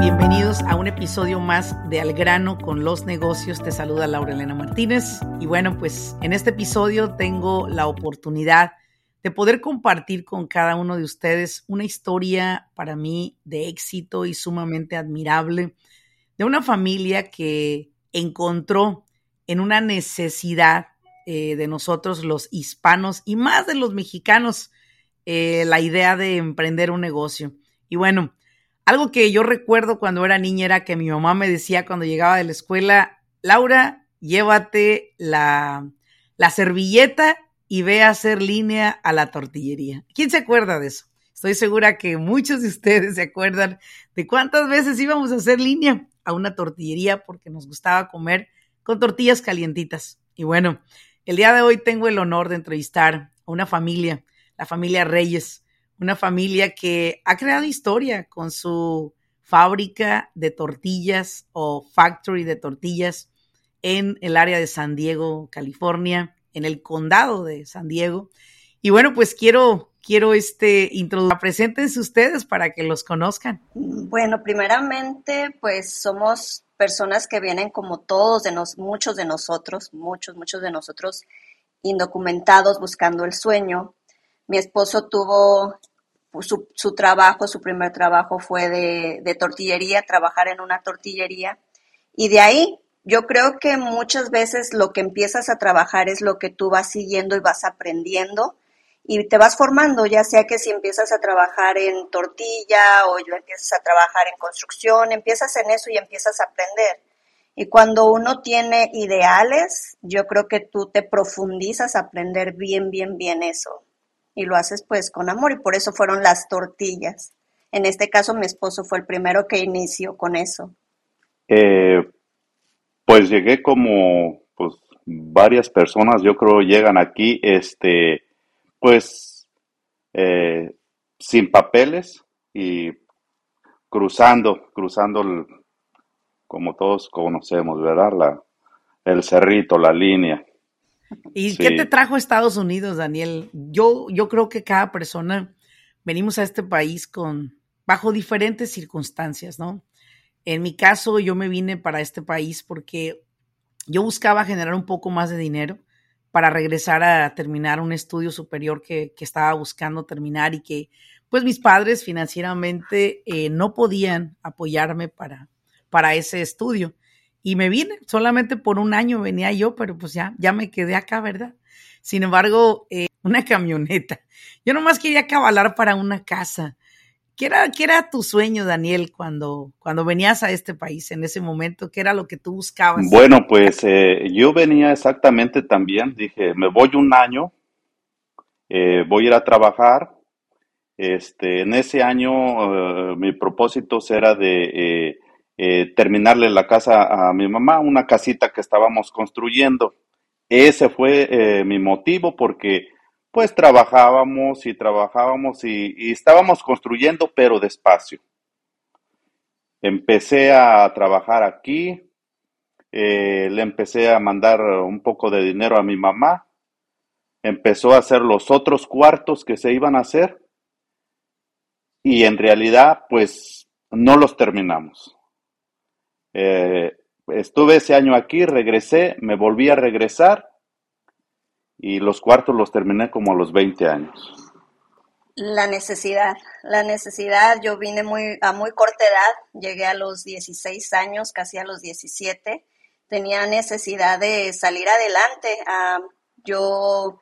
Bienvenidos a un episodio más de Al grano con los negocios. Te saluda Laura Elena Martínez. Y bueno, pues en este episodio tengo la oportunidad de poder compartir con cada uno de ustedes una historia para mí de éxito y sumamente admirable de una familia que encontró en una necesidad eh, de nosotros los hispanos y más de los mexicanos eh, la idea de emprender un negocio. Y bueno, algo que yo recuerdo cuando era niña era que mi mamá me decía cuando llegaba de la escuela, Laura, llévate la, la servilleta y ve a hacer línea a la tortillería. ¿Quién se acuerda de eso? Estoy segura que muchos de ustedes se acuerdan de cuántas veces íbamos a hacer línea a una tortillería porque nos gustaba comer con tortillas calientitas. Y bueno, el día de hoy tengo el honor de entrevistar a una familia, la familia Reyes, una familia que ha creado historia con su fábrica de tortillas o factory de tortillas en el área de San Diego, California, en el condado de San Diego. Y bueno, pues quiero, quiero este introducir, preséntense ustedes para que los conozcan. Bueno, primeramente, pues somos personas que vienen como todos de nos, muchos de nosotros, muchos, muchos de nosotros indocumentados buscando el sueño. Mi esposo tuvo su, su trabajo, su primer trabajo fue de, de tortillería, trabajar en una tortillería. Y de ahí yo creo que muchas veces lo que empiezas a trabajar es lo que tú vas siguiendo y vas aprendiendo y te vas formando, ya sea que si empiezas a trabajar en tortilla o ya empiezas a trabajar en construcción, empiezas en eso y empiezas a aprender. Y cuando uno tiene ideales, yo creo que tú te profundizas a aprender bien, bien, bien eso. Y lo haces pues con amor y por eso fueron las tortillas. En este caso mi esposo fue el primero que inició con eso. Eh, pues llegué como pues varias personas, yo creo, llegan aquí, este, pues eh, sin papeles y cruzando, cruzando como todos conocemos, ¿verdad? La, el cerrito, la línea. ¿Y qué te trajo a Estados Unidos, Daniel? Yo, yo creo que cada persona venimos a este país con bajo diferentes circunstancias, ¿no? En mi caso, yo me vine para este país porque yo buscaba generar un poco más de dinero para regresar a terminar un estudio superior que, estaba buscando terminar y que pues mis padres financieramente eh, no podían apoyarme para, para ese estudio. Y me vine, solamente por un año venía yo, pero pues ya, ya me quedé acá, ¿verdad? Sin embargo, eh, una camioneta. Yo nomás quería cabalar para una casa. ¿Qué era, ¿Qué era tu sueño, Daniel, cuando, cuando venías a este país en ese momento? ¿Qué era lo que tú buscabas? Bueno, pues eh, yo venía exactamente también, dije, me voy un año, eh, voy a ir a trabajar. Este, en ese año eh, mi propósito era de terminarle la casa a mi mamá, una casita que estábamos construyendo. Ese fue mi motivo porque pues trabajábamos y trabajábamos y, estábamos construyendo, pero despacio. Empecé a trabajar aquí, eh, le empecé a mandar un poco de dinero a mi mamá, empezó a hacer los otros cuartos que se iban a hacer y en realidad pues no los terminamos. Eh, estuve ese año aquí, regresé, me volví a regresar y los cuartos los terminé como a los 20 años. La necesidad, la necesidad, yo vine muy, a muy corta edad, llegué a los 16 años, casi a los 17, tenía necesidad de salir adelante. Ah, yo,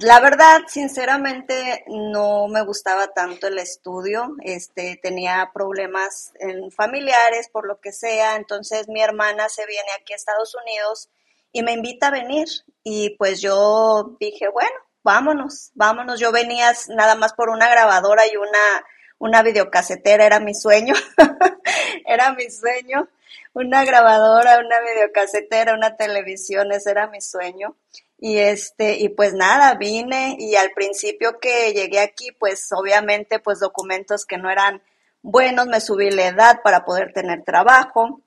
la verdad, sinceramente, no me gustaba tanto el estudio, este, tenía problemas en familiares, por lo que sea, entonces mi hermana se viene aquí a Estados Unidos y me invita a venir. Y pues yo dije, bueno, vámonos, vámonos. Yo venía nada más por una grabadora y una, una videocasetera, era mi sueño, era mi sueño. Una grabadora, una videocasetera, una televisión, ese era mi sueño. Y este, y pues nada, vine y al principio que llegué aquí, pues obviamente, pues documentos que no eran buenos, me subí la edad para poder tener trabajo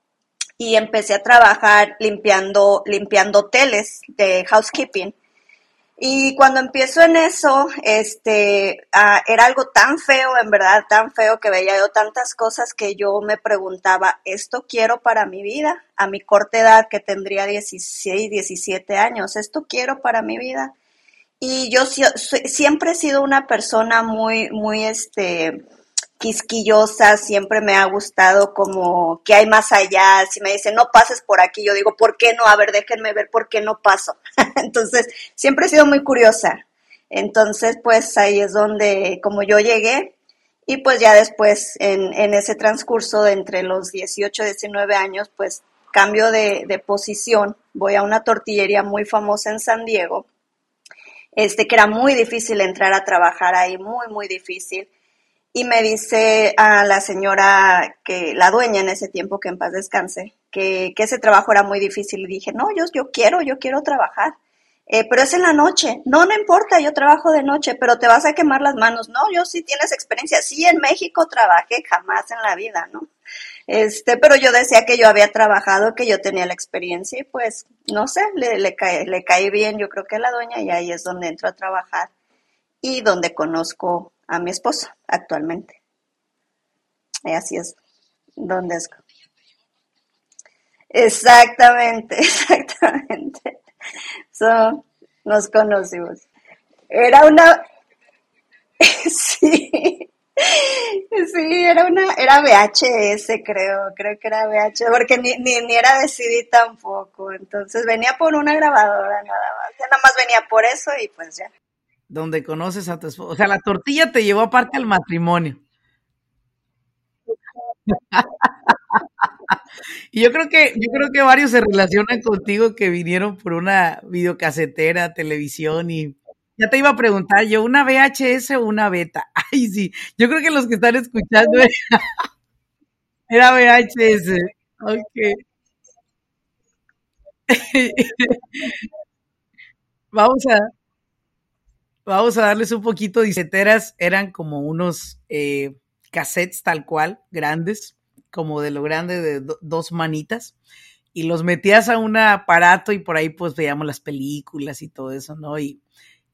y empecé a trabajar limpiando, limpiando hoteles de housekeeping. Y cuando empiezo en eso, este, ah, era algo tan feo, en verdad, tan feo que veía yo tantas cosas que yo me preguntaba, ¿esto quiero para mi vida? A mi corta edad, que tendría 16, 17 años, ¿esto quiero para mi vida? Y yo siempre he sido una persona muy, muy, este, quisquillosa, siempre me ha gustado como que hay más allá. Si me dicen, no pases por aquí, yo digo, ¿por qué no? A ver, déjenme ver por qué no paso. Entonces, siempre he sido muy curiosa. Entonces, pues ahí es donde, como yo llegué, y pues ya después, en, en ese transcurso de entre los 18 y 19 años, pues cambio de, de posición, voy a una tortillería muy famosa en San Diego, este que era muy difícil entrar a trabajar ahí, muy, muy difícil y me dice a la señora, que la dueña en ese tiempo, que en paz descanse, que, ese trabajo era muy difícil. Y dije, no, yo, yo quiero, yo quiero trabajar. Eh, pero es en la noche. No, no importa, yo trabajo de noche, pero te vas a quemar las manos. No, yo sí tienes experiencia. Sí, en México trabajé, jamás en la vida, ¿no? Este, pero yo decía que yo había trabajado, que yo tenía la experiencia y pues, no sé, le, le, cae, le caí bien, yo creo que la dueña y ahí es donde entro a trabajar y donde conozco a mi esposo actualmente. Y así es, donde es. Exactamente, exactamente. So, nos conocimos. Era una, sí, sí, era una, era VHS creo, creo que era VHS, porque ni, ni, ni era de CD tampoco, entonces venía por una grabadora nada más, nada más venía por eso y pues ya donde conoces a tu esposo. O sea, la tortilla te llevó aparte al matrimonio. y yo creo que, yo creo que varios se relacionan contigo que vinieron por una videocasetera, televisión y ya te iba a preguntar yo, ¿una VHS o una beta? Ay, sí, yo creo que los que están escuchando era VHS. Ok. Vamos a, Vamos a darles un poquito. Diceteras eran como unos eh, cassettes tal cual, grandes, como de lo grande de dos manitas. Y los metías a un aparato y por ahí pues veíamos las películas y todo eso, ¿no? Y,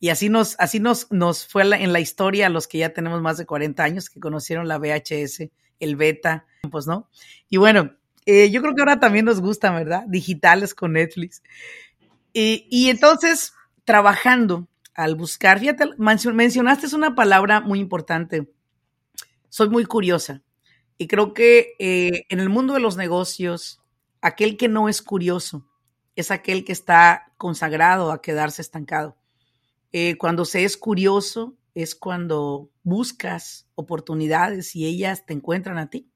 así nos, así nos, nos fue en la historia a los que ya tenemos más de 40 años, que conocieron la VHS, el beta, pues, ¿no? Y bueno, eh, yo creo que ahora también nos gusta, ¿verdad? Digitales con Netflix. Y entonces, trabajando, al buscar, fíjate, mencionaste una palabra muy importante. Soy muy curiosa y creo que eh, en el mundo de los negocios, aquel que no es curioso es aquel que está consagrado a quedarse estancado. Eh, cuando se es curioso es cuando buscas oportunidades y ellas te encuentran a ti.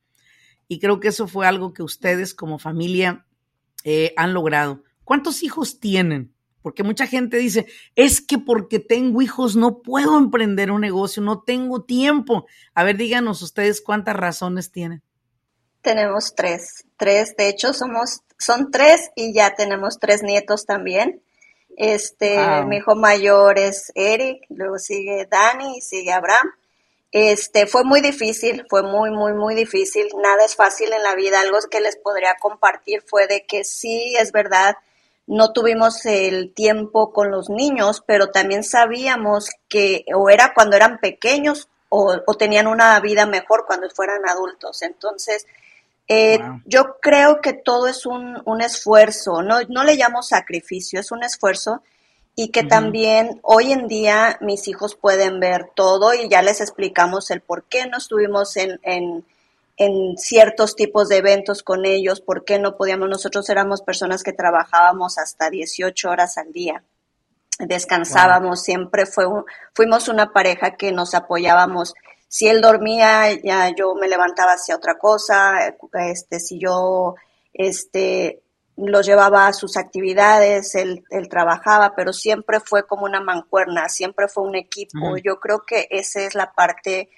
Y creo que eso fue algo que ustedes como familia eh, han logrado. ¿Cuántos hijos tienen? Porque mucha gente dice, es que porque tengo hijos no puedo emprender un negocio, no tengo tiempo. A ver, díganos ustedes cuántas razones tienen. Tenemos tres, tres, de hecho somos, son tres y ya tenemos tres nietos también. Este, mi hijo mayor es Eric, luego sigue Dani y sigue Abraham. Este, fue muy difícil, fue muy, muy, muy difícil. Nada es fácil en la vida. Algo que les podría compartir fue de que sí, es verdad, no tuvimos el tiempo con los niños, pero también sabíamos que o era cuando eran pequeños o, tenían una vida mejor cuando fueran adultos. Entonces, eh, yo creo que todo es un, un, esfuerzo, no, no le llamo sacrificio, es un esfuerzo y que también hoy en día mis hijos pueden ver todo y ya les explicamos el por qué no estuvimos en, en en ciertos tipos de eventos con ellos, ¿por qué no podíamos? Nosotros éramos personas que trabajábamos hasta 18 horas al día, descansábamos, siempre fue fuimos una pareja que nos apoyábamos. Si él dormía, ya yo me levantaba hacia otra cosa, este, si yo, este, los llevaba a sus actividades, él, él, trabajaba, pero siempre fue como una mancuerna, siempre fue un equipo. Yo creo que esa es la parte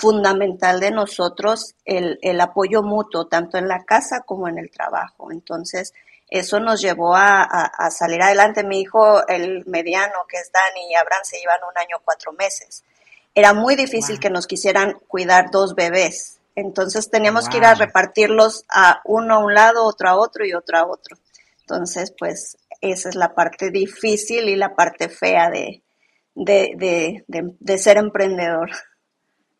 fundamental de nosotros, el, el, apoyo mutuo, tanto en la casa como en el trabajo. Entonces, eso nos llevó a, a, salir adelante. Mi hijo, el mediano, que es Dani y Abraham, se llevan un año, cuatro meses. Era muy difícil que nos quisieran cuidar dos bebés entonces teníamos que ir a repartirlos a uno a un lado, otro a otro y otro a otro. Entonces, pues esa es la parte difícil y la parte fea de, de, de, de, ser emprendedor,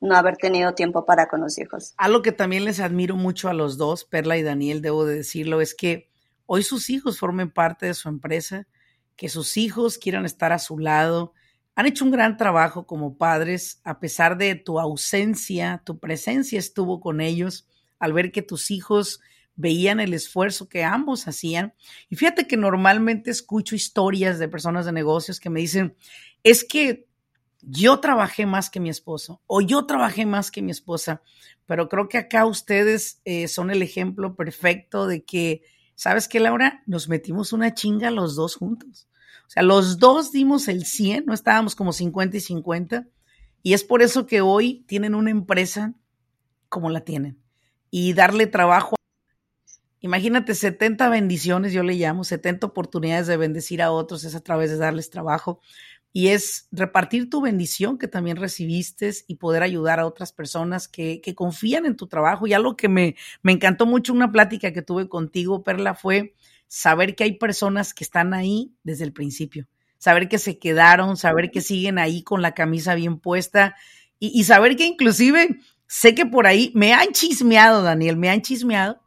no haber tenido tiempo para con los hijos. Algo que también les admiro mucho a los dos, Perla y Daniel, debo de decirlo, es que hoy sus hijos formen parte de su empresa, que sus hijos quieran estar a su lado, han hecho un gran trabajo como padres, a pesar de tu ausencia, tu presencia estuvo con ellos al ver que tus hijos veían el esfuerzo que ambos hacían. Y fíjate que normalmente escucho historias de personas de negocios que me dicen, es que yo trabajé más que mi esposo o yo trabajé más que mi esposa, pero creo que acá ustedes eh, son el ejemplo perfecto de que, ¿sabes qué, Laura? Nos metimos una chinga los dos juntos. O sea, los dos dimos el 100, no estábamos como 50 y 50. Y es por eso que hoy tienen una empresa como la tienen. Y darle trabajo. Imagínate 70 bendiciones, yo le llamo, 70 oportunidades de bendecir a otros, es a través de darles trabajo. Y es repartir tu bendición que también recibiste y poder ayudar a otras personas que, que confían en tu trabajo. Y algo que me, me encantó mucho, una plática que tuve contigo, Perla, fue saber que hay personas que están ahí desde el principio, saber que se quedaron, saber que siguen ahí con la camisa bien puesta y, saber que inclusive sé que por ahí me han chismeado, Daniel, me han chismeado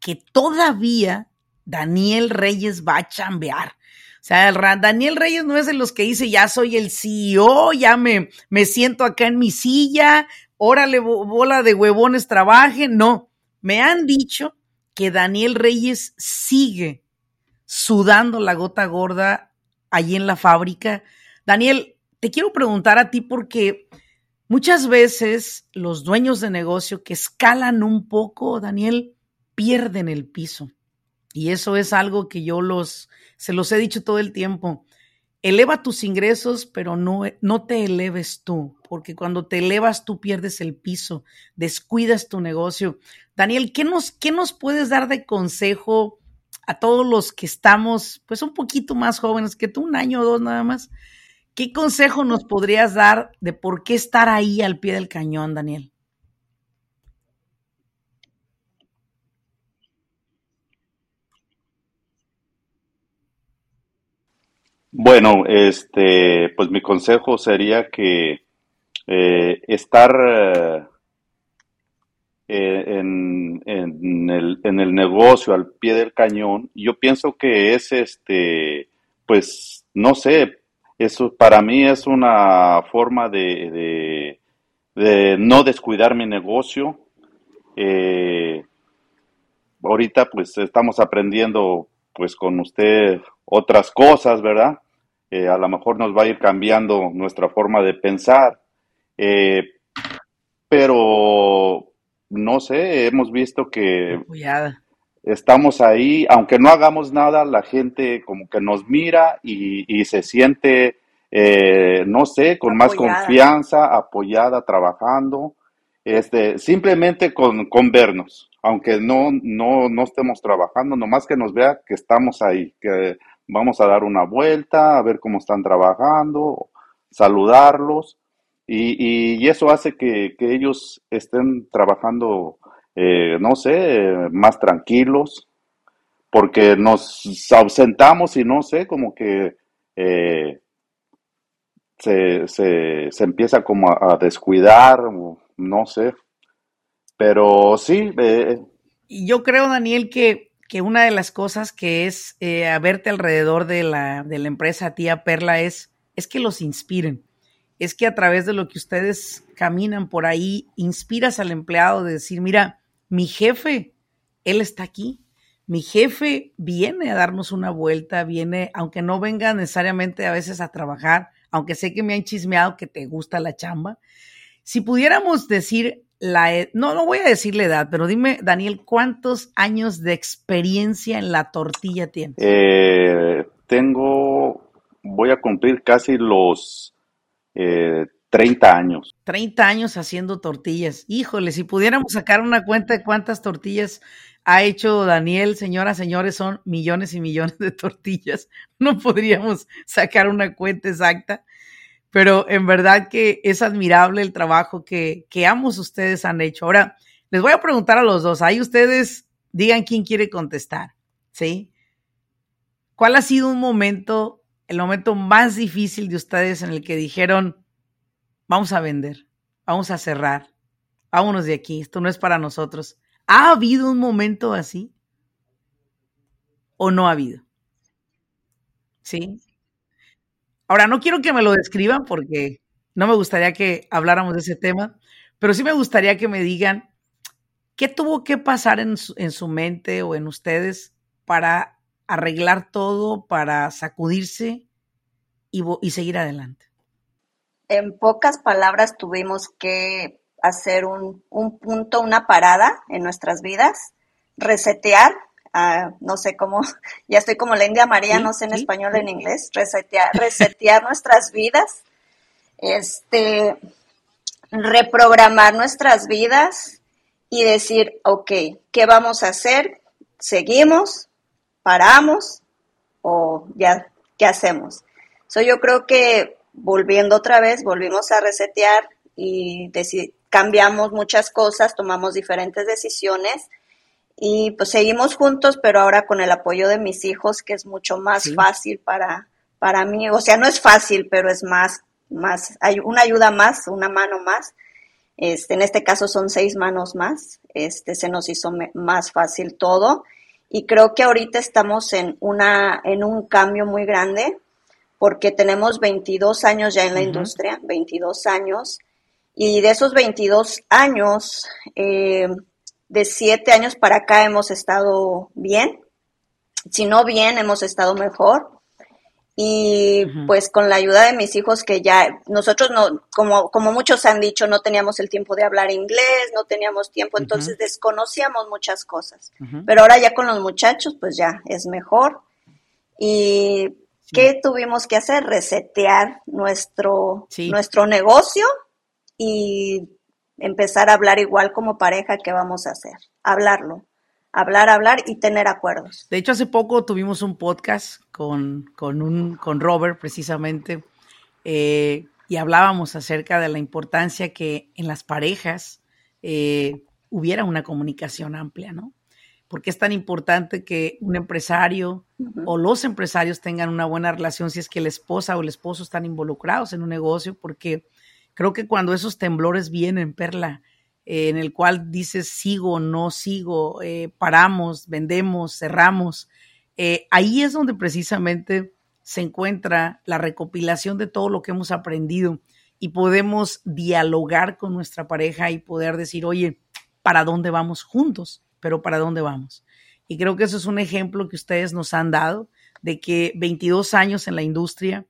que todavía Daniel Reyes va a chambear. Sea, el Daniel Reyes no es de los que dice, ya soy el CEO, ya me, me siento acá en mi silla, órale, bola de huevones, trabaje. No, me han dicho que Daniel Reyes sigue sudando la gota gorda allí en la fábrica. Daniel, te quiero preguntar a ti porque muchas veces los dueños de negocio que escalan un poco, Daniel, pierden el piso. Y eso es algo que yo los, se los he dicho todo el tiempo. Eleva tus ingresos, pero no, no te eleves tú, porque cuando te elevas tú pierdes el piso, descuidas tu negocio. Daniel, ¿qué nos, qué nos puedes dar de consejo a todos los que estamos, pues un poquito más jóvenes que tú, un año o dos nada más, ¿qué consejo nos podrías dar de por qué estar ahí al pie del cañón, Daniel? Bueno, este, pues mi consejo sería que eh, estar eh, eh, en, el, en, el, negocio al pie del cañón, yo pienso que es este, pues, no sé, eso para mí es una forma de, de, no descuidar mi negocio. Ahorita pues estamos aprendiendo pues con usted otras cosas, ¿verdad? Eh, a lo mejor nos va a ir cambiando nuestra forma de pensar. pero no sé, hemos visto que estamos ahí, aunque no hagamos nada, la gente como que nos mira y, se siente, eh, no sé, con más confianza, apoyada, trabajando, este, simplemente con, con vernos, aunque no, no, no estemos trabajando, nomás que nos vea que estamos ahí, que vamos a dar una vuelta, a ver cómo están trabajando, saludarlos y, eso hace que, ellos estén trabajando, eh, no sé, más tranquilos, porque nos ausentamos y no sé, como que eh, se, se, empieza como a, descuidar, no sé. Pero sí. Eh, y yo creo, Daniel, que, que, una de las cosas que es eh, verte alrededor de la, de la empresa Tía Perla es, es que los inspiren es que a través de lo que ustedes caminan por ahí, inspiras al empleado de decir, mira, mi jefe, él está aquí. Mi jefe viene a darnos una vuelta, viene, aunque no venga necesariamente a veces a trabajar, aunque sé que me han chismeado que te gusta la chamba. Si pudiéramos decir la, e, no, no voy a decir la edad, pero dime, Daniel, ¿cuántos años de experiencia en la tortilla tienes? Eh, tengo, voy a cumplir casi los eh, 30 años. 30 años haciendo tortillas. Híjole, si pudiéramos sacar una cuenta de cuántas tortillas ha hecho Daniel, señoras, señores, son millones y millones de tortillas. No podríamos sacar una cuenta exacta, pero en verdad que es admirable el trabajo que, que ambos ustedes han hecho. Ahora, les voy a preguntar a los dos, ahí ustedes digan quién quiere contestar, ¿sí? ¿Cuál ha sido un momento, el momento más difícil de ustedes en el que dijeron, vamos a vender, vamos a cerrar, vámonos de aquí, esto no es para nosotros. ¿Ha habido un momento así? ¿O no ha habido? ¿Sí? Ahora, no quiero que me lo describan porque no me gustaría que habláramos de ese tema, pero sí me gustaría que me digan qué tuvo que pasar en su, en su mente o en ustedes para arreglar todo, para sacudirse y, seguir adelante en pocas palabras tuvimos que hacer un punto, una parada en nuestras vidas, resetear, no sé cómo, ya estoy como la India María, no sé en español, en inglés, resetear, resetear nuestras vidas, este, reprogramar nuestras vidas y decir, ok, ¿qué vamos a hacer? ¿Seguimos? ¿Paramos? ¿O ya qué hacemos? So, yo creo que volviendo otra vez, volvimos a resetear y cambiamos muchas cosas, tomamos diferentes decisiones y pues seguimos juntos, pero ahora con el apoyo de mis hijos, que es mucho más fácil para, para mí, o sea, no es fácil, pero es más, más, hay una ayuda más, una mano más. Este, en este caso son seis manos más, este, se nos hizo más fácil todo. Y creo que ahorita estamos en una, en un cambio muy grande porque tenemos 22 años ya en la industria, 22 años, y de esos 22 años, eh, de 7 años para acá hemos estado bien, si no bien, hemos estado mejor. Y pues con la ayuda de mis hijos que ya nosotros no, como, como muchos han dicho, no teníamos el tiempo de hablar inglés, no teníamos tiempo, entonces desconocíamos muchas cosas. Pero ahora ya con los muchachos, pues ya es mejor. Y ¿Qué tuvimos que hacer? Resetear nuestro, nuestro negocio y empezar a hablar igual como pareja que vamos a hacer. Hablarlo. Hablar, hablar y tener acuerdos. De hecho, hace poco tuvimos un podcast con, con, un, con Robert, precisamente, eh, y hablábamos acerca de la importancia que en las parejas eh, hubiera una comunicación amplia, ¿no? porque es tan importante que un empresario o los empresarios tengan una buena relación si es que la esposa o el esposo están involucrados en un negocio, porque creo que cuando esos temblores vienen, Perla, eh, en el cual dices sigo, no sigo, eh, paramos, vendemos, cerramos, eh, ahí es donde precisamente se encuentra la recopilación de todo lo que hemos aprendido y podemos dialogar con nuestra pareja y poder decir, oye, ¿para dónde vamos juntos? pero ¿para dónde vamos? Y creo que eso es un ejemplo que ustedes nos han dado de que 22 años en la industria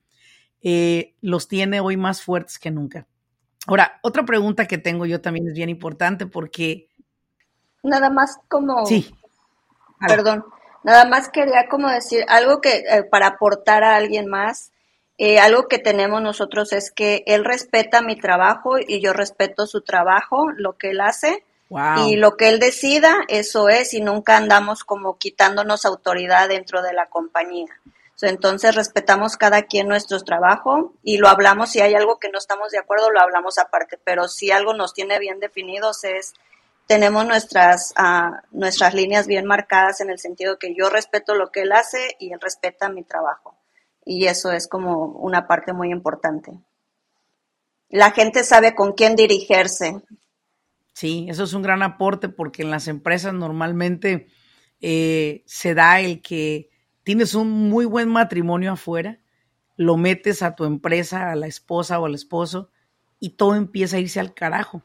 los tiene hoy más fuertes que nunca. Ahora, otra pregunta que tengo yo también es bien importante porque... Nada más como... Sí. Perdón. Nada más quería como decir algo que eh, para aportar a alguien más, eh, algo que tenemos nosotros es que él respeta mi trabajo y yo respeto su trabajo, lo que él hace. Y lo que él decida, eso es, y nunca andamos como quitándonos autoridad dentro de la compañía. Entonces respetamos cada quien nuestro trabajo y lo hablamos, si hay algo que no estamos de acuerdo, lo hablamos aparte, pero si algo nos tiene bien definidos es, tenemos nuestras, uh, nuestras líneas bien marcadas en el sentido que yo respeto lo que él hace y él respeta mi trabajo. Y eso es como una parte muy importante. La gente sabe con quién dirigirse, Sí, eso es un gran aporte porque en las empresas normalmente eh, se da el que tienes un muy buen matrimonio afuera, lo metes a tu empresa, a la esposa o al esposo, y todo empieza a irse al carajo.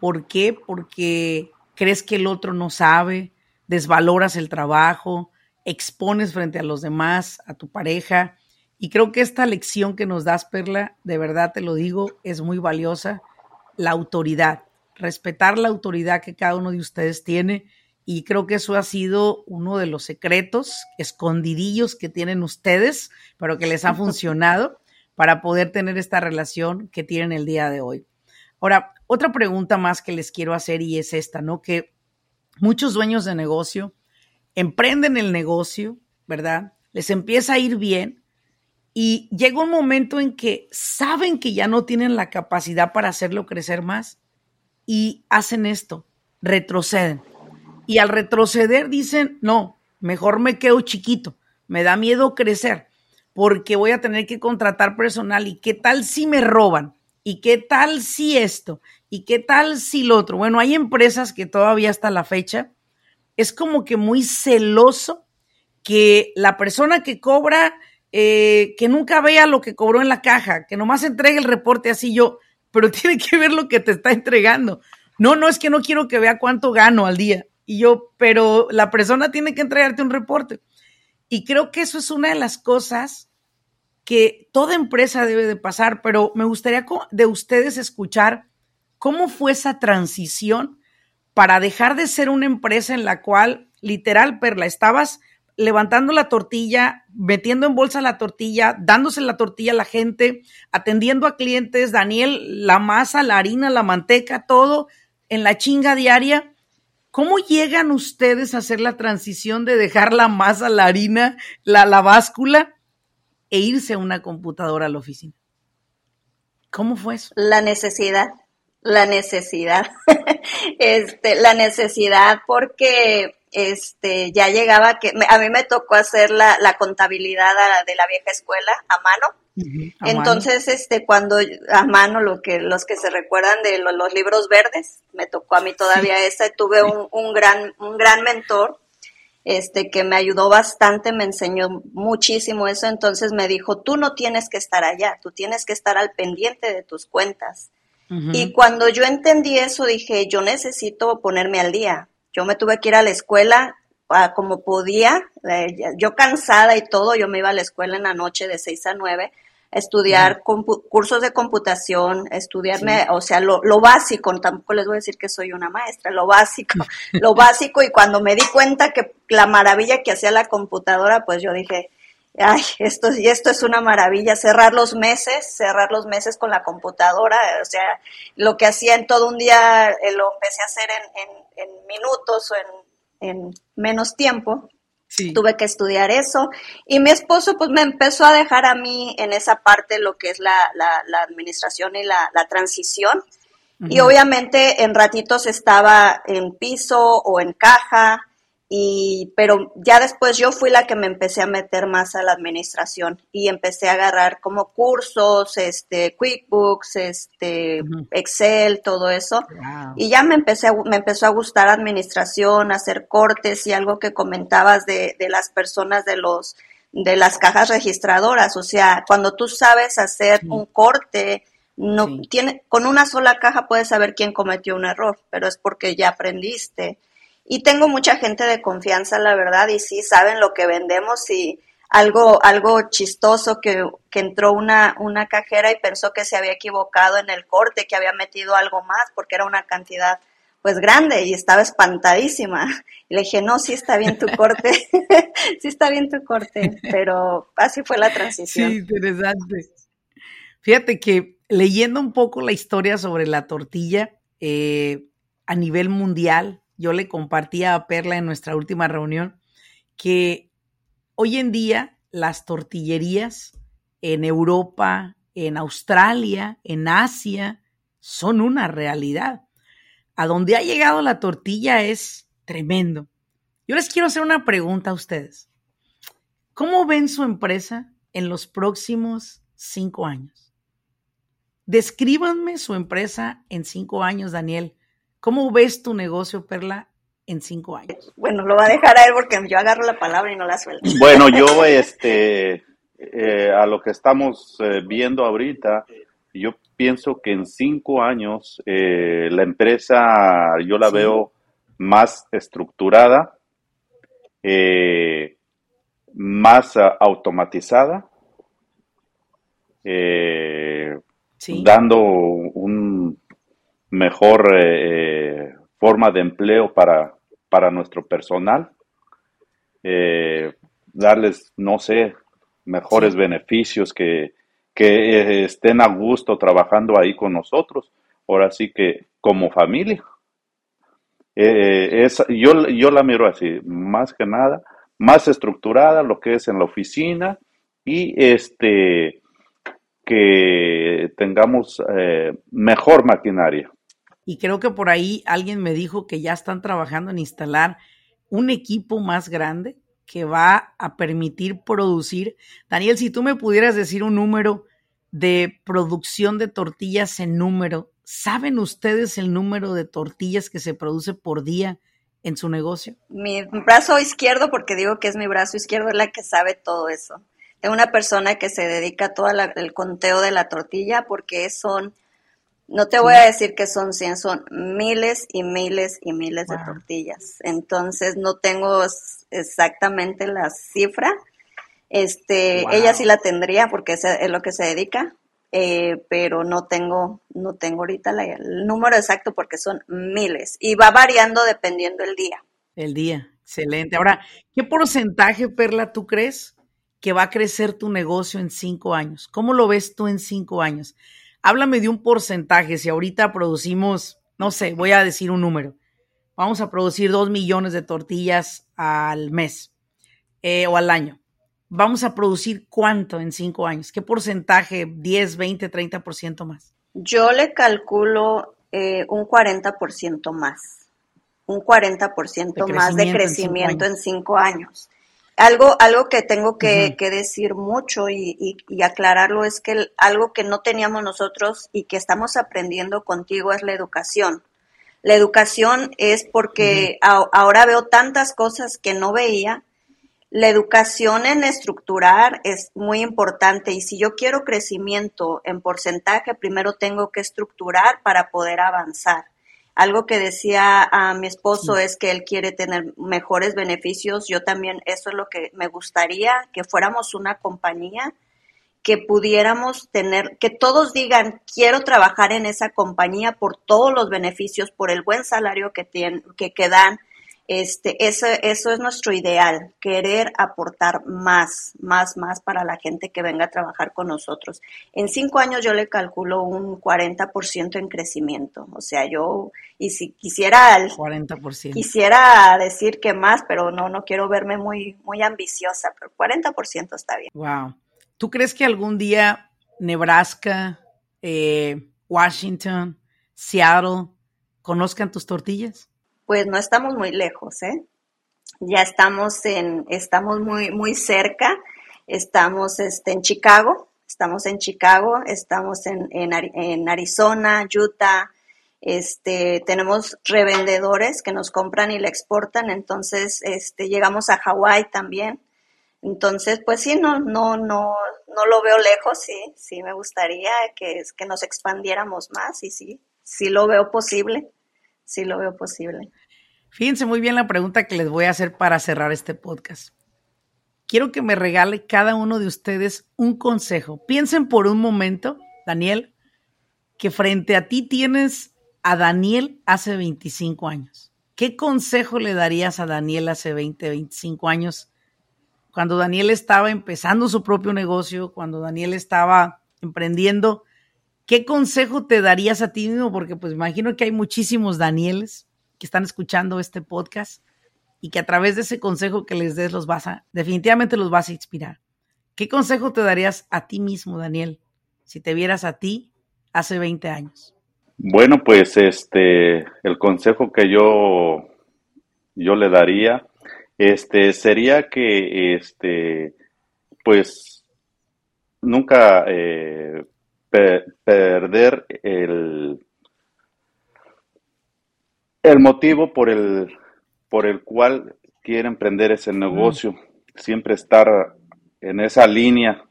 ¿Por qué? Porque crees que el otro no sabe, desvaloras el trabajo, expones frente a los demás, a tu pareja. Y creo que esta lección que nos das, Perla, de verdad te lo digo, es muy valiosa, la autoridad respetar la autoridad que cada uno de ustedes tiene y creo que eso ha sido uno de los secretos escondidillos que tienen ustedes, pero que les ha funcionado para poder tener esta relación que tienen el día de hoy. Ahora, otra pregunta más que les quiero hacer y es esta, ¿no? Que muchos dueños de negocio emprenden el negocio, ¿verdad? Les empieza a ir bien y llega un momento en que saben que ya no tienen la capacidad para hacerlo crecer más y hacen esto, retroceden y al retroceder dicen, no, mejor me quedo chiquito, me da miedo crecer porque voy a tener que contratar personal y qué tal si me roban y qué tal si esto y qué tal si lo otro. Bueno, hay empresas que todavía hasta la fecha es como que muy celoso que la persona que cobra, eh, que nunca vea lo que cobró en la caja, que nomás entregue el reporte así yo, pero tiene que ver lo que te está entregando. No, no es que no quiero que vea cuánto gano al día. Y yo, pero la persona tiene que entregarte un reporte. Y creo que eso es una de las cosas que toda empresa debe de pasar, pero me gustaría de ustedes escuchar cómo fue esa transición para dejar de ser una empresa en la cual, literal, Perla, estabas levantando la tortilla, metiendo en bolsa la tortilla, dándose la tortilla a la gente, atendiendo a clientes, Daniel, la masa, la harina, la manteca, todo en la chinga diaria ¿Cómo llegan ustedes a hacer la transición de dejar la masa, la harina, la, la báscula e irse a una computadora a la oficina? ¿Cómo fue eso? La necesidad, la necesidad, este, la necesidad porque este, ya llegaba que a mí me tocó hacer la, la contabilidad de la vieja escuela a mano entonces, este, cuando a mano, lo que, los que se recuerdan de los, libros verdes, me tocó a mí todavía esa, tuve un, un, gran, un gran mentor, este, que me ayudó bastante, me enseñó muchísimo eso, entonces me dijo, tú no tienes que estar allá, tú tienes que estar al pendiente de tus cuentas. Y cuando yo entendí eso, dije, yo necesito ponerme al día. Yo me tuve que ir a la escuela ah, como podía, eh, yo cansada y todo, yo me iba a la escuela en la noche de 6 a 9 estudiar cursos de computación, estudiarme, o sea, lo, lo, básico, tampoco les voy a decir que soy una maestra, lo básico, lo básico, y cuando me di cuenta que la maravilla que hacía la computadora, pues yo dije, ay, esto, y esto es una maravilla, cerrar los meses, cerrar los meses con la computadora, o sea, lo que hacía en todo un día eh, lo empecé a hacer en, en, en minutos o en, en menos tiempo. Tuve que estudiar eso. Y mi esposo pues me empezó a dejar a mí en esa parte lo que es la, la, administración y la, la transición. Y obviamente en ratitos estaba en piso o en caja y pero ya después yo fui la que me empecé a meter más a la administración y empecé a agarrar como cursos este QuickBooks este Excel todo eso. Y ya me empecé me empezó a gustar administración hacer cortes y algo que comentabas de, de las personas de los de las cajas registradoras. O sea cuando tú sabes hacer un corte no tiene con una sola caja puedes saber quién cometió un error pero es porque ya aprendiste y tengo mucha gente de confianza, la verdad, y sí saben lo que vendemos y algo, algo chistoso que, que entró una, una cajera y pensó que se había equivocado en el corte, que había metido algo más porque era una cantidad pues grande y estaba espantadísima. Y le dije, no, sí está bien tu corte, sí está bien tu corte, pero así fue la transición. Sí, interesante. Fíjate que leyendo un poco la historia sobre la tortilla eh, a nivel mundial, yo le compartía a Perla en nuestra última reunión que hoy en día las tortillerías en Europa, en Australia, en Asia, son una realidad. A donde ha llegado la tortilla es tremendo. Yo les quiero hacer una pregunta a ustedes. ¿Cómo ven su empresa en los próximos cinco años? Descríbanme su empresa en cinco años, Daniel. ¿Cómo ves tu negocio, Perla, en cinco años? Bueno, lo va a dejar a él porque yo agarro la palabra y no la suelto. Bueno, yo, este, eh, a lo que estamos eh, viendo ahorita, yo pienso que en cinco años eh, la empresa yo la veo más estructurada, más automatizada, dando un mejor eh, forma de empleo para, para nuestro personal, eh, darles, no sé, mejores beneficios, que, que estén a gusto trabajando ahí con nosotros, ahora sí que como familia. es, yo, yo la miro así, más que nada, más estructurada, lo que es en la oficina y este que tengamos eh, mejor maquinaria. Y creo que por ahí alguien me dijo que ya están trabajando en instalar un equipo más grande que va a permitir producir. Daniel, si tú me pudieras decir un número de producción de tortillas en número, ¿saben ustedes el número de tortillas que se produce por día en su negocio? Mi brazo izquierdo, porque digo que es mi brazo izquierdo, es la que sabe todo eso. Tengo una persona que se dedica a todo el conteo de la tortilla porque son, no te voy a decir que son 100, son miles y miles y miles de tortillas. Entonces no tengo exactamente la cifra. Este, ella sí la tendría porque es, es lo que se dedica, eh, pero no tengo, no tengo ahorita el número exacto porque son miles y va variando dependiendo el día. El día, excelente. Ahora, ¿qué porcentaje, Perla, tú crees que va a crecer tu negocio en cinco años? ¿Cómo lo ves tú en cinco años? Háblame de un porcentaje. Si ahorita producimos, no sé, voy a decir un número. Vamos a producir dos millones de tortillas al mes eh, o al año vamos a producir cuánto en cinco años? ¿Qué porcentaje? ¿10, 20, 30% más? Yo le calculo eh, un 40% más. Un 40% más de crecimiento en cinco, años. Algo, algo que tengo que, decir mucho y, aclararlo es que algo que no teníamos nosotros y que estamos aprendiendo contigo es la educación. La educación es porque ahora veo tantas cosas que no veía la educación en estructurar es muy importante y si yo quiero crecimiento en porcentaje, primero tengo que estructurar para poder avanzar. Algo que decía a mi esposo es que él quiere tener mejores beneficios. Yo también, eso es lo que me gustaría, que fuéramos una compañía que pudiéramos tener, que todos digan, quiero trabajar en esa compañía por todos los beneficios, por el buen salario que, tienen, que, que dan, este, eso, eso es nuestro ideal, querer aportar más, más, más para la gente que venga a trabajar con nosotros. En cinco años yo le calculo un 40% en crecimiento. O sea, yo, y si quisiera, 40%. quisiera decir que más, pero no, no quiero verme muy, muy ambiciosa, pero 40% está bien. Wow. ¿Tú crees que algún día Nebraska, eh, Washington, Seattle conozcan tus tortillas? Pues no estamos muy lejos, ¿eh? Ya estamos en, estamos muy, muy cerca, estamos este, en Chicago, estamos en Chicago, estamos en, en, Arizona, Utah, este, tenemos revendedores que nos compran y le exportan, entonces este, llegamos a Hawái también. Entonces, pues sí, no, no, no, no lo veo lejos, sí, sí me gustaría que, que nos expandiéramos más y sí, sí lo veo posible sí lo veo posible. Fíjense muy bien la pregunta que les voy a hacer para cerrar este podcast. Quiero que me regale cada uno de ustedes un consejo. Piensen por un momento, Daniel, que frente a ti tienes a Daniel hace 25 años. ¿Qué consejo le darías a Daniel hace 20, 25 años? Cuando Daniel estaba empezando su propio negocio, cuando Daniel estaba emprendiendo, ¿qué consejo te darías a ti mismo? Porque pues imagino que hay muchísimos Danieles que están escuchando este podcast y que a través de ese consejo que les des los vas a, definitivamente los vas a inspirar. ¿Qué consejo te darías a ti mismo, Daniel, si te vieras a ti hace 20 años? Bueno, pues este, el consejo que yo, yo le daría, este, sería que, este, pues, nunca eh, perder el, el motivo por el, por el cual quiere emprender ese negocio. Siempre estar en esa línea.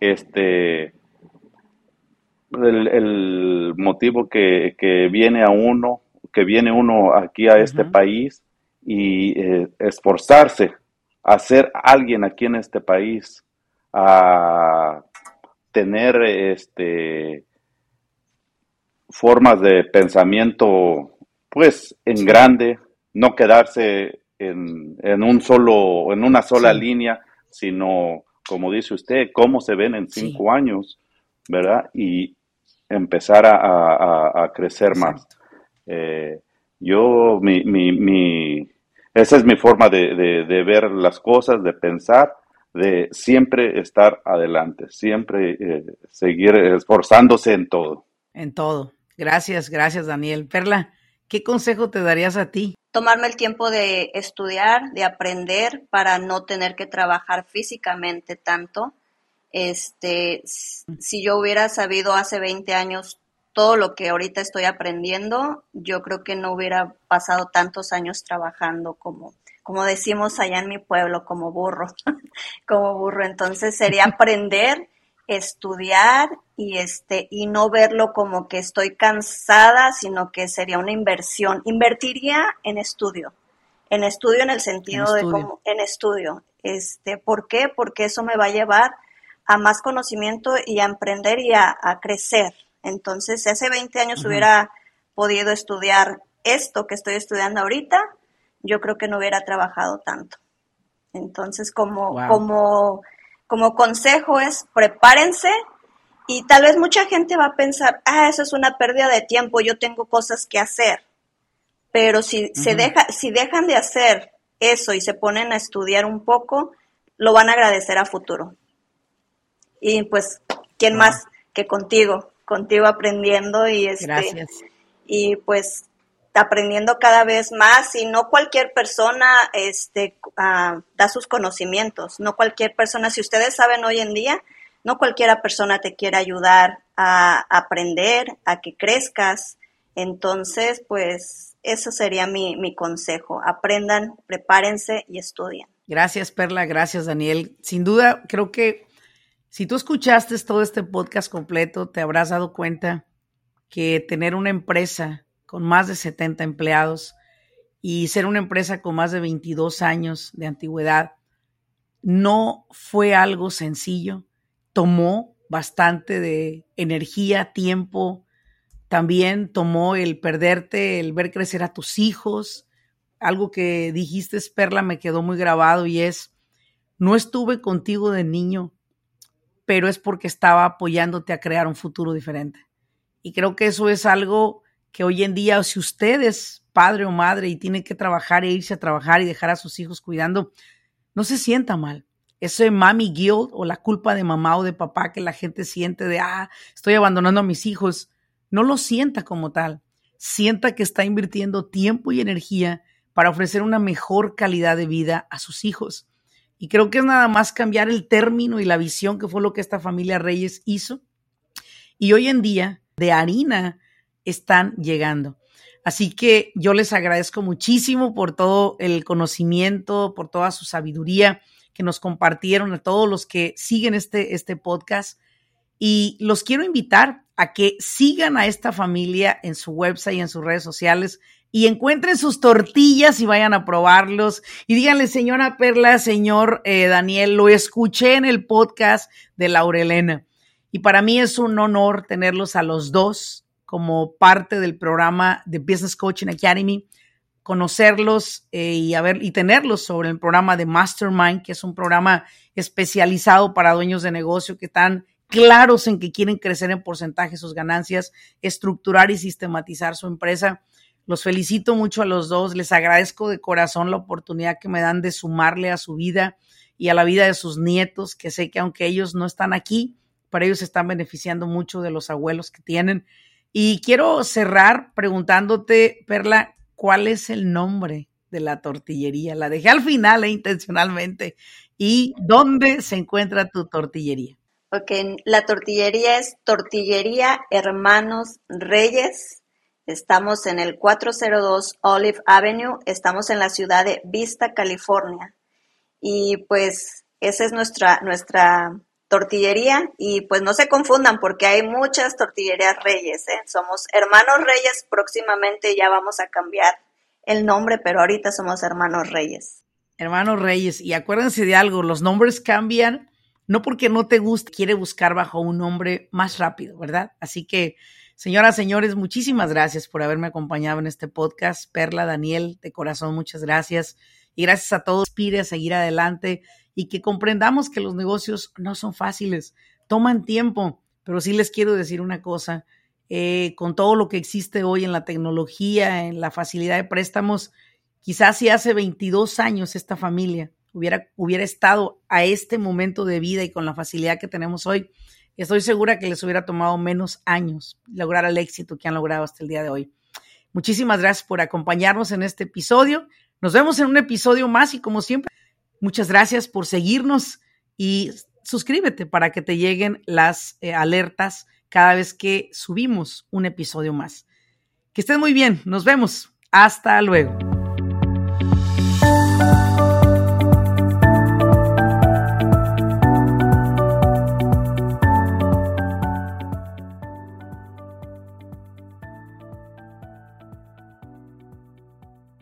Este, el, motivo que, viene a uno, que viene uno aquí a este país y eh, esforzarse a ser alguien aquí en este país, a tener este formas de pensamiento, pues, en grande, no quedarse en, un solo, en una sola línea, sino, como dice usted, cómo se ven en cinco años, ¿verdad? Y empezar a, crecer más. Eh, yo, mi, mi, mi, esa es mi forma de, de, ver las cosas, de pensar, de siempre estar adelante, siempre eh, seguir esforzándose en todo. En todo. Gracias, gracias Daniel. Perla, ¿qué consejo te darías a ti? Tomarme el tiempo de estudiar, de aprender para no tener que trabajar físicamente tanto. Este, si yo hubiera sabido hace 20 años todo lo que ahorita estoy aprendiendo, yo creo que no hubiera pasado tantos años trabajando como, como decimos allá en mi pueblo, como burro, como burro. Entonces sería aprender, estudiar y este, y no verlo como que estoy cansada, sino que sería una inversión. Invertiría en estudio, en estudio en el sentido de como, en estudio. Este, ¿por qué? Porque eso me va a llevar a más conocimiento y a emprender y a crecer entonces, si hace 20 años hubiera podido estudiar esto que estoy estudiando ahorita, yo creo que no hubiera trabajado tanto. Entonces, como, como, como consejo es prepárense y tal vez mucha gente va a pensar, ah, eso es una pérdida de tiempo, yo tengo cosas que hacer. Pero si, se deja, si dejan de hacer eso y se ponen a estudiar un poco, lo van a agradecer a futuro. Y pues, ¿quién más que contigo? contigo aprendiendo y este y pues aprendiendo cada vez más y no cualquier persona este ah, da sus conocimientos, no cualquier persona, si ustedes saben hoy en día, no cualquiera persona te quiere ayudar a aprender, a que crezcas. Entonces, pues eso sería mi, mi consejo. Aprendan, prepárense y estudien. Gracias, Perla. Gracias, Daniel. Sin duda, creo que si tú escuchaste todo este podcast completo, te habrás dado cuenta que tener una empresa con más de 70 empleados y ser una empresa con más de 22 años de antigüedad no fue algo sencillo. Tomó bastante de energía, tiempo. También tomó el perderte, el ver crecer a tus hijos. Algo que dijiste, Perla, me quedó muy grabado y es, no estuve contigo de niño, pero es porque estaba apoyándote a crear un futuro diferente. Y creo que eso es algo que hoy en día, si usted es padre o madre y tiene que trabajar e irse a trabajar y dejar a sus hijos cuidando, no se sienta mal. Ese mami guilt o la culpa de mamá o de papá que la gente siente de, ah, estoy abandonando a mis hijos, no lo sienta como tal. Sienta que está invirtiendo tiempo y energía para ofrecer una mejor calidad de vida a sus hijos. Y creo que es nada más cambiar el término y la visión que fue lo que esta familia Reyes hizo. Y hoy en día de harina están llegando. Así que yo les agradezco muchísimo por todo el conocimiento, por toda su sabiduría que nos compartieron a todos los que siguen este, este podcast. Y los quiero invitar a que sigan a esta familia en su website y en sus redes sociales y encuentren sus tortillas y vayan a probarlos. Y díganle, señora Perla, señor eh, Daniel, lo escuché en el podcast de Laurelena. Y para mí es un honor tenerlos a los dos como parte del programa de Business Coaching Academy, conocerlos eh, y, y tenerlos sobre el programa de Mastermind, que es un programa especializado para dueños de negocio que están claros en que quieren crecer en porcentaje sus ganancias, estructurar y sistematizar su empresa los felicito mucho a los dos, les agradezco de corazón la oportunidad que me dan de sumarle a su vida y a la vida de sus nietos, que sé que aunque ellos no están aquí, para ellos están beneficiando mucho de los abuelos que tienen. Y quiero cerrar preguntándote, Perla, ¿cuál es el nombre de la tortillería? La dejé al final eh, intencionalmente. ¿Y dónde se encuentra tu tortillería? Ok, la tortillería es Tortillería Hermanos Reyes Estamos en el 402 Olive Avenue, estamos en la ciudad de Vista, California. Y pues esa es nuestra, nuestra tortillería y pues no se confundan porque hay muchas tortillerías Reyes. ¿eh? Somos hermanos Reyes, próximamente ya vamos a cambiar el nombre, pero ahorita somos hermanos Reyes. Hermanos Reyes, y acuérdense de algo, los nombres cambian no porque no te guste, quiere buscar bajo un nombre más rápido, ¿verdad? Así que Señoras, señores, muchísimas gracias por haberme acompañado en este podcast. Perla, Daniel, de corazón, muchas gracias. Y gracias a todos. Pide a seguir adelante y que comprendamos que los negocios no son fáciles, toman tiempo, pero sí les quiero decir una cosa. Eh, con todo lo que existe hoy en la tecnología, en la facilidad de préstamos, quizás si hace 22 años esta familia hubiera, hubiera estado a este momento de vida y con la facilidad que tenemos hoy, estoy segura que les hubiera tomado menos años lograr el éxito que han logrado hasta el día de hoy. Muchísimas gracias por acompañarnos en este episodio. Nos vemos en un episodio más y como siempre, muchas gracias por seguirnos y suscríbete para que te lleguen las eh, alertas cada vez que subimos un episodio más. Que estén muy bien, nos vemos. Hasta luego.